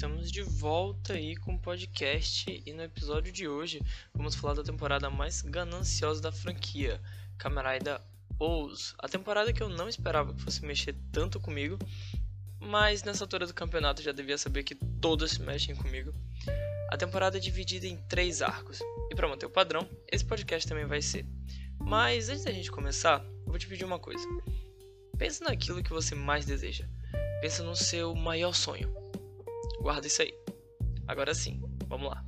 estamos de volta aí com o podcast e no episódio de hoje vamos falar da temporada mais gananciosa da franquia, Rider O's. A temporada que eu não esperava que fosse mexer tanto comigo, mas nessa altura do campeonato já devia saber que todos mexem comigo. A temporada é dividida em três arcos, e para manter o padrão, esse podcast também vai ser. Mas antes da gente começar, eu vou te pedir uma coisa. Pensa naquilo que você mais deseja. Pensa no seu maior sonho Guarda isso aí. Agora sim, vamos lá.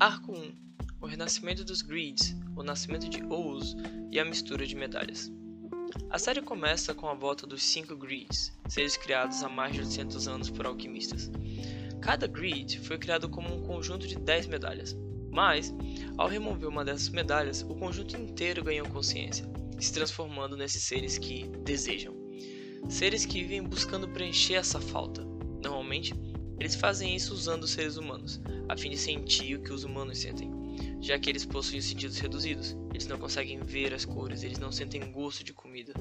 Arco 1 O renascimento dos Greeds, o nascimento de Ouz e a mistura de medalhas. A série começa com a volta dos 5 Greeds, seres criados há mais de 800 anos por alquimistas. Cada Greed foi criado como um conjunto de 10 medalhas, mas, ao remover uma dessas medalhas, o conjunto inteiro ganhou consciência, se transformando nesses seres que desejam. Seres que vivem buscando preencher essa falta. Normalmente, eles fazem isso usando os seres humanos, a fim de sentir o que os humanos sentem, já que eles possuem sentidos reduzidos, eles não conseguem ver as cores, eles não sentem gosto de comida.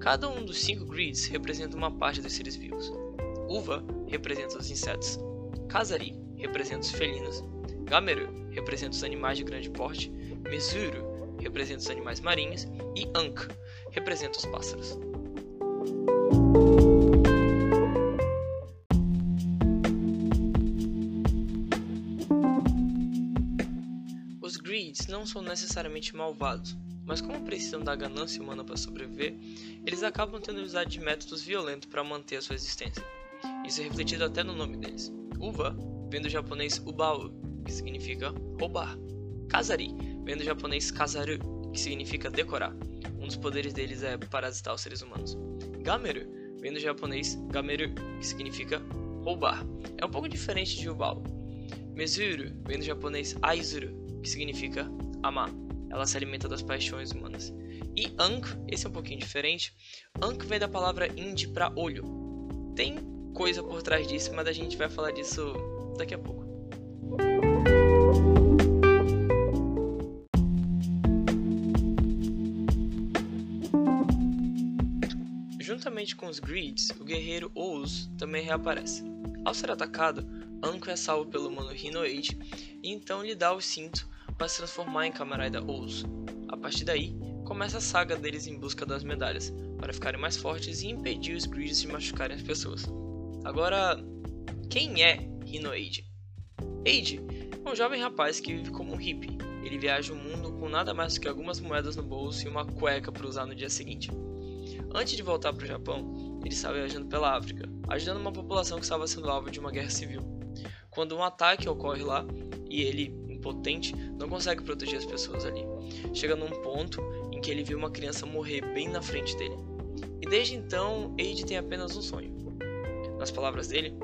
Cada um dos cinco grids representa uma parte dos seres vivos. Uva representa os insetos, Kazari representa os felinos, Gameru representa os animais de grande porte, Mesuru representa os animais marinhos e Ankh representa os pássaros. Os Greeds não são necessariamente malvados, mas como precisam da ganância humana para sobreviver, eles acabam tendo usado de métodos violentos para manter a sua existência. Isso é refletido até no nome deles. Uva vem do japonês Ubao, que significa roubar. Kazari vem do japonês kazaru, que significa decorar. Um dos poderes deles é parasitar os seres humanos. Gameru vem do japonês gameru, que significa roubar. É um pouco diferente de Ubao. Mezuru vem do japonês aizuru, que significa amar. Ela se alimenta das paixões humanas. E Ankh, esse é um pouquinho diferente. Ankh vem da palavra Indi para olho. Tem coisa por trás disso, mas a gente vai falar disso daqui a pouco. Juntamente com os Greeds, o guerreiro Ouz também reaparece. Ao ser atacado, Anko é salvo pelo humano Hinoage e então lhe dá o cinto para se transformar em camarada Ouz. A partir daí, começa a saga deles em busca das medalhas, para ficarem mais fortes e impedir os Greeds de machucarem as pessoas. Agora, quem é Hinoage? Age é um jovem rapaz que vive como um hippie. Ele viaja o mundo com nada mais do que algumas moedas no bolso e uma cueca para usar no dia seguinte. Antes de voltar para o Japão, ele estava viajando pela África, ajudando uma população que estava sendo alvo de uma guerra civil. Quando um ataque ocorre lá e ele, impotente, não consegue proteger as pessoas ali, chega num ponto em que ele vê uma criança morrer bem na frente dele. E desde então, Eide tem apenas um sonho. Nas palavras dele,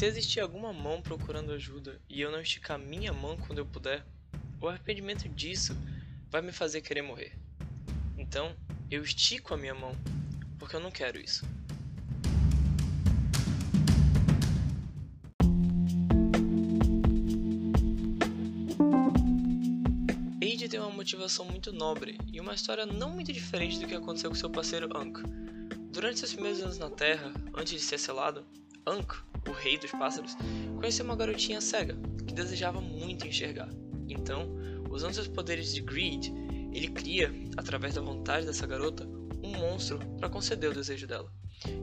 Se existir alguma mão procurando ajuda e eu não esticar minha mão quando eu puder, o arrependimento disso vai me fazer querer morrer. Então, eu estico a minha mão, porque eu não quero isso. Eide tem uma motivação muito nobre e uma história não muito diferente do que aconteceu com seu parceiro Ankh. Durante seus primeiros anos na Terra, antes de ser selado, Ankh o rei dos pássaros, conheceu uma garotinha cega que desejava muito enxergar. Então, usando seus poderes de greed, ele cria, através da vontade dessa garota, um monstro para conceder o desejo dela.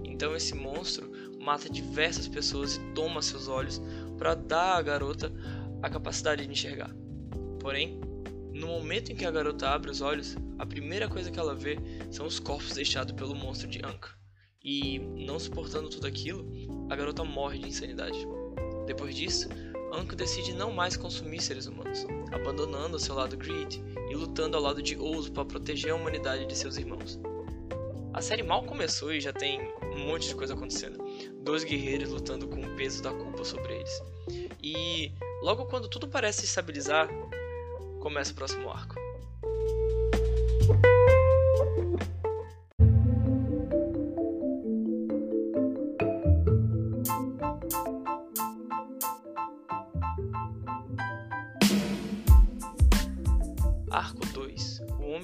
Então, esse monstro mata diversas pessoas e toma seus olhos para dar à garota a capacidade de enxergar. Porém, no momento em que a garota abre os olhos, a primeira coisa que ela vê são os corpos deixados pelo monstro de Anka. E, não suportando tudo aquilo, a garota morre de insanidade. Depois disso, Anko decide não mais consumir seres humanos, abandonando seu lado Greed e lutando ao lado de Ozu para proteger a humanidade de seus irmãos. A série mal começou e já tem um monte de coisa acontecendo. Dois guerreiros lutando com o peso da culpa sobre eles. E logo quando tudo parece se estabilizar, começa o próximo arco.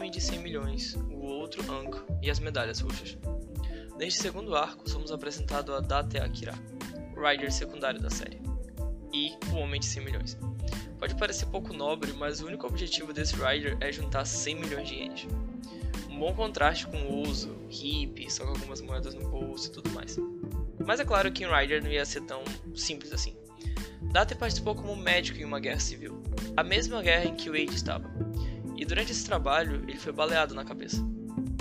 De 100 milhões, o outro Ankh e as medalhas roxas. Neste segundo arco, somos apresentados a Date Akira, o Rider secundário da série, e o Homem de 100 milhões. Pode parecer pouco nobre, mas o único objetivo desse Rider é juntar 100 milhões de ienes. Um bom contraste com o uso, hippie, só com algumas moedas no bolso e tudo mais. Mas é claro que em Rider não ia ser tão simples assim. Date participou como médico em uma guerra civil, a mesma guerra em que Wade estava. E durante esse trabalho, ele foi baleado na cabeça.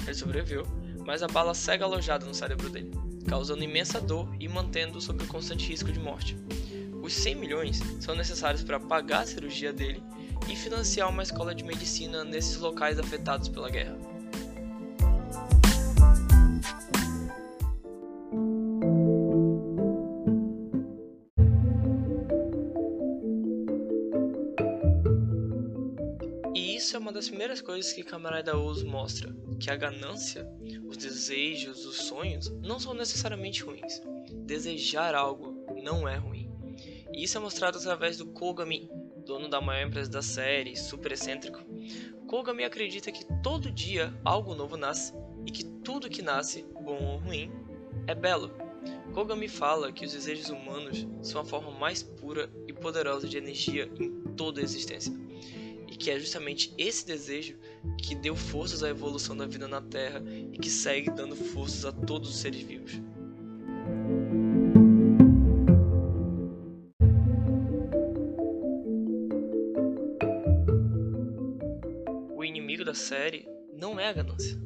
Ele sobreviveu, mas a bala segue alojada no cérebro dele, causando imensa dor e mantendo-o sob constante risco de morte. Os 100 milhões são necessários para pagar a cirurgia dele e financiar uma escola de medicina nesses locais afetados pela guerra. Isso é uma das primeiras coisas que Camarada Oz mostra, que a ganância, os desejos, os sonhos não são necessariamente ruins. Desejar algo não é ruim. E isso é mostrado através do Kogami, dono da maior empresa da série, super excêntrico. Kogami acredita que todo dia algo novo nasce e que tudo que nasce, bom ou ruim, é belo. Kogami fala que os desejos humanos são a forma mais pura e poderosa de energia em toda a existência e que é justamente esse desejo que deu forças à evolução da vida na Terra e que segue dando forças a todos os seres vivos. O inimigo da série não é a ganância.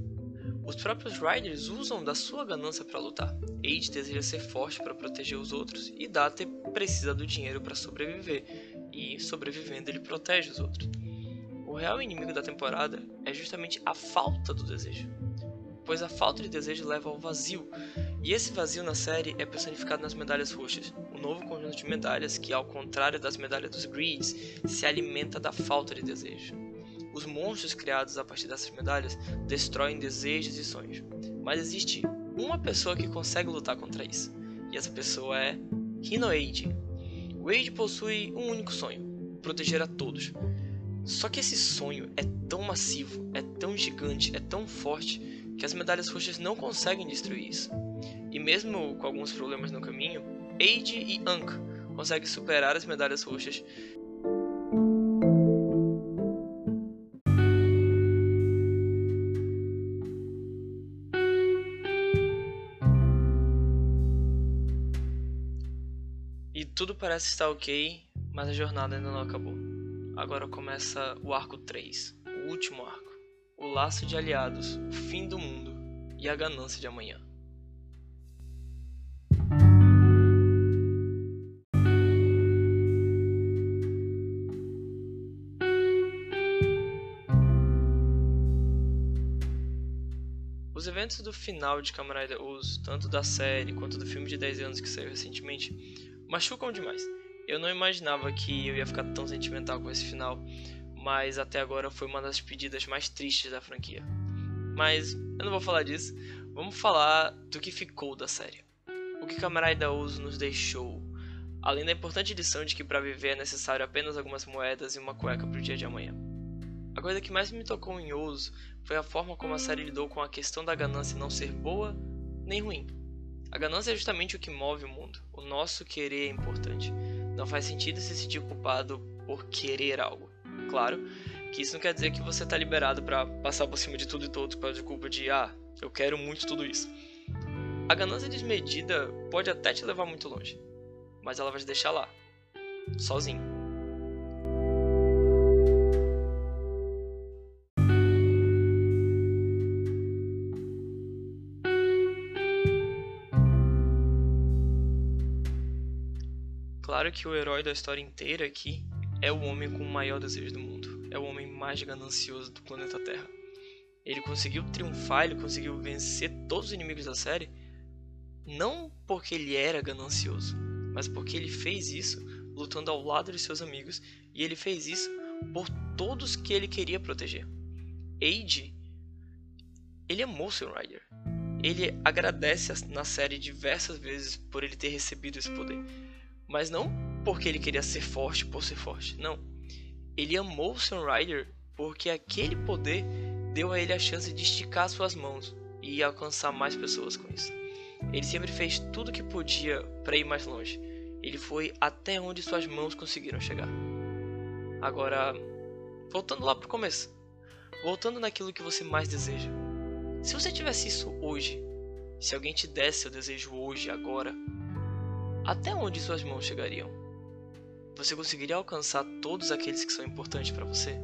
Os próprios Riders usam da sua ganância para lutar. Age deseja ser forte para proteger os outros e Date precisa do dinheiro para sobreviver, e sobrevivendo ele protege os outros. O real inimigo da temporada é justamente a falta do desejo, pois a falta de desejo leva ao vazio, e esse vazio na série é personificado nas medalhas roxas, um novo conjunto de medalhas que, ao contrário das medalhas dos Greeds, se alimenta da falta de desejo. Os monstros criados a partir dessas medalhas destroem desejos e sonhos, mas existe uma pessoa que consegue lutar contra isso, e essa pessoa é Hinoade. Wade possui um único sonho: proteger a todos, só que esse sonho é tão massivo, é tão gigante, é tão forte que as medalhas roxas não conseguem destruir isso. E mesmo com alguns problemas no caminho, Age e Ankh conseguem superar as medalhas roxas E tudo parece estar ok, mas a jornada ainda não acabou. Agora começa o arco 3, o último arco. O laço de aliados, o fim do mundo e a ganância de amanhã. Os eventos do final de Kamen Rider tanto da série quanto do filme de 10 anos que saiu recentemente, machucam demais. Eu não imaginava que eu ia ficar tão sentimental com esse final, mas até agora foi uma das pedidas mais tristes da franquia. Mas eu não vou falar disso, vamos falar do que ficou da série. O que Camarada Uso nos deixou, além da importante lição de que para viver é necessário apenas algumas moedas e uma cueca para o dia de amanhã. A coisa que mais me tocou em Oso foi a forma como a série lidou com a questão da ganância não ser boa nem ruim. A ganância é justamente o que move o mundo. O nosso querer é importante. Não faz sentido se sentir culpado por querer algo. Claro que isso não quer dizer que você está liberado para passar por cima de tudo e todos por culpa de ah, eu quero muito tudo isso. A ganância desmedida pode até te levar muito longe, mas ela vai te deixar lá, sozinho. Claro que o herói da história inteira aqui é o homem com o maior desejo do mundo, é o homem mais ganancioso do planeta Terra. Ele conseguiu triunfar, ele conseguiu vencer todos os inimigos da série, não porque ele era ganancioso, mas porque ele fez isso lutando ao lado de seus amigos e ele fez isso por todos que ele queria proteger. Age, ele amou seu Rider. Ele agradece na série diversas vezes por ele ter recebido esse poder. Mas não porque ele queria ser forte por ser forte, não. Ele amou o Sunrider porque aquele poder deu a ele a chance de esticar suas mãos e alcançar mais pessoas com isso. Ele sempre fez tudo que podia para ir mais longe. Ele foi até onde suas mãos conseguiram chegar. Agora, voltando lá pro começo. Voltando naquilo que você mais deseja. Se você tivesse isso hoje, se alguém te desse seu desejo hoje, agora, até onde suas mãos chegariam? Você conseguiria alcançar todos aqueles que são importantes para você?